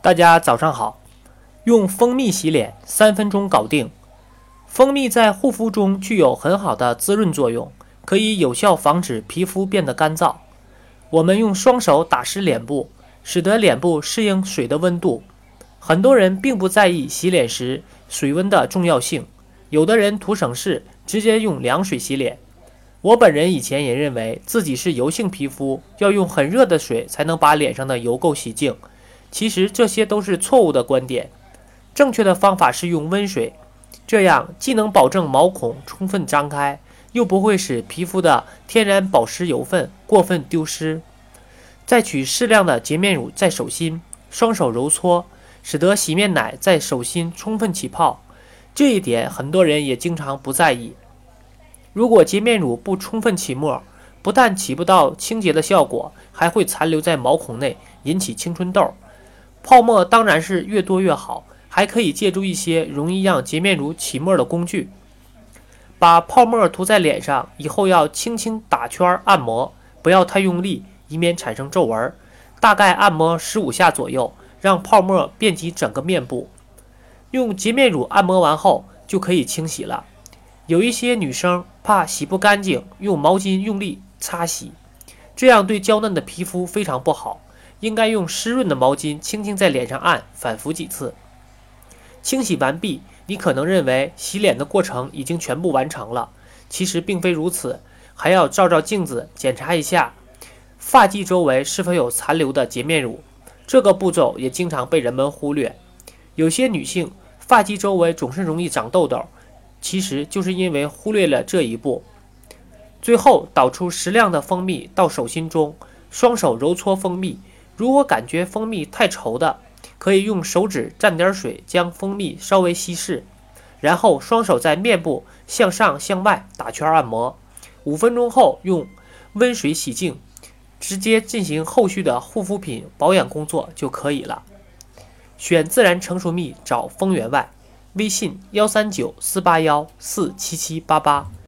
大家早上好，用蜂蜜洗脸，三分钟搞定。蜂蜜在护肤中具有很好的滋润作用，可以有效防止皮肤变得干燥。我们用双手打湿脸部，使得脸部适应水的温度。很多人并不在意洗脸时水温的重要性，有的人图省事，直接用凉水洗脸。我本人以前也认为自己是油性皮肤，要用很热的水才能把脸上的油垢洗净。其实这些都是错误的观点，正确的方法是用温水，这样既能保证毛孔充分张开，又不会使皮肤的天然保湿油分过分丢失。再取适量的洁面乳在手心，双手揉搓，使得洗面奶在手心充分起泡。这一点很多人也经常不在意。如果洁面乳不充分起沫，不但起不到清洁的效果，还会残留在毛孔内，引起青春痘。泡沫当然是越多越好，还可以借助一些容易让洁面乳起沫的工具，把泡沫涂在脸上以后要轻轻打圈按摩，不要太用力，以免产生皱纹。大概按摩十五下左右，让泡沫遍及整个面部。用洁面乳按摩完后就可以清洗了。有一些女生怕洗不干净，用毛巾用力擦洗，这样对娇嫩的皮肤非常不好。应该用湿润的毛巾轻轻在脸上按，反复几次。清洗完毕，你可能认为洗脸的过程已经全部完成了，其实并非如此，还要照照镜子，检查一下发际周围是否有残留的洁面乳。这个步骤也经常被人们忽略。有些女性发际周围总是容易长痘痘，其实就是因为忽略了这一步。最后倒出适量的蜂蜜到手心中，双手揉搓蜂蜜。如果感觉蜂蜜太稠的，可以用手指蘸点水，将蜂蜜稍微稀释，然后双手在面部向上向外打圈按摩，五分钟后用温水洗净，直接进行后续的护肤品保养工作就可以了。选自然成熟蜜找蜂源外，微信幺三九四八幺四七七八八。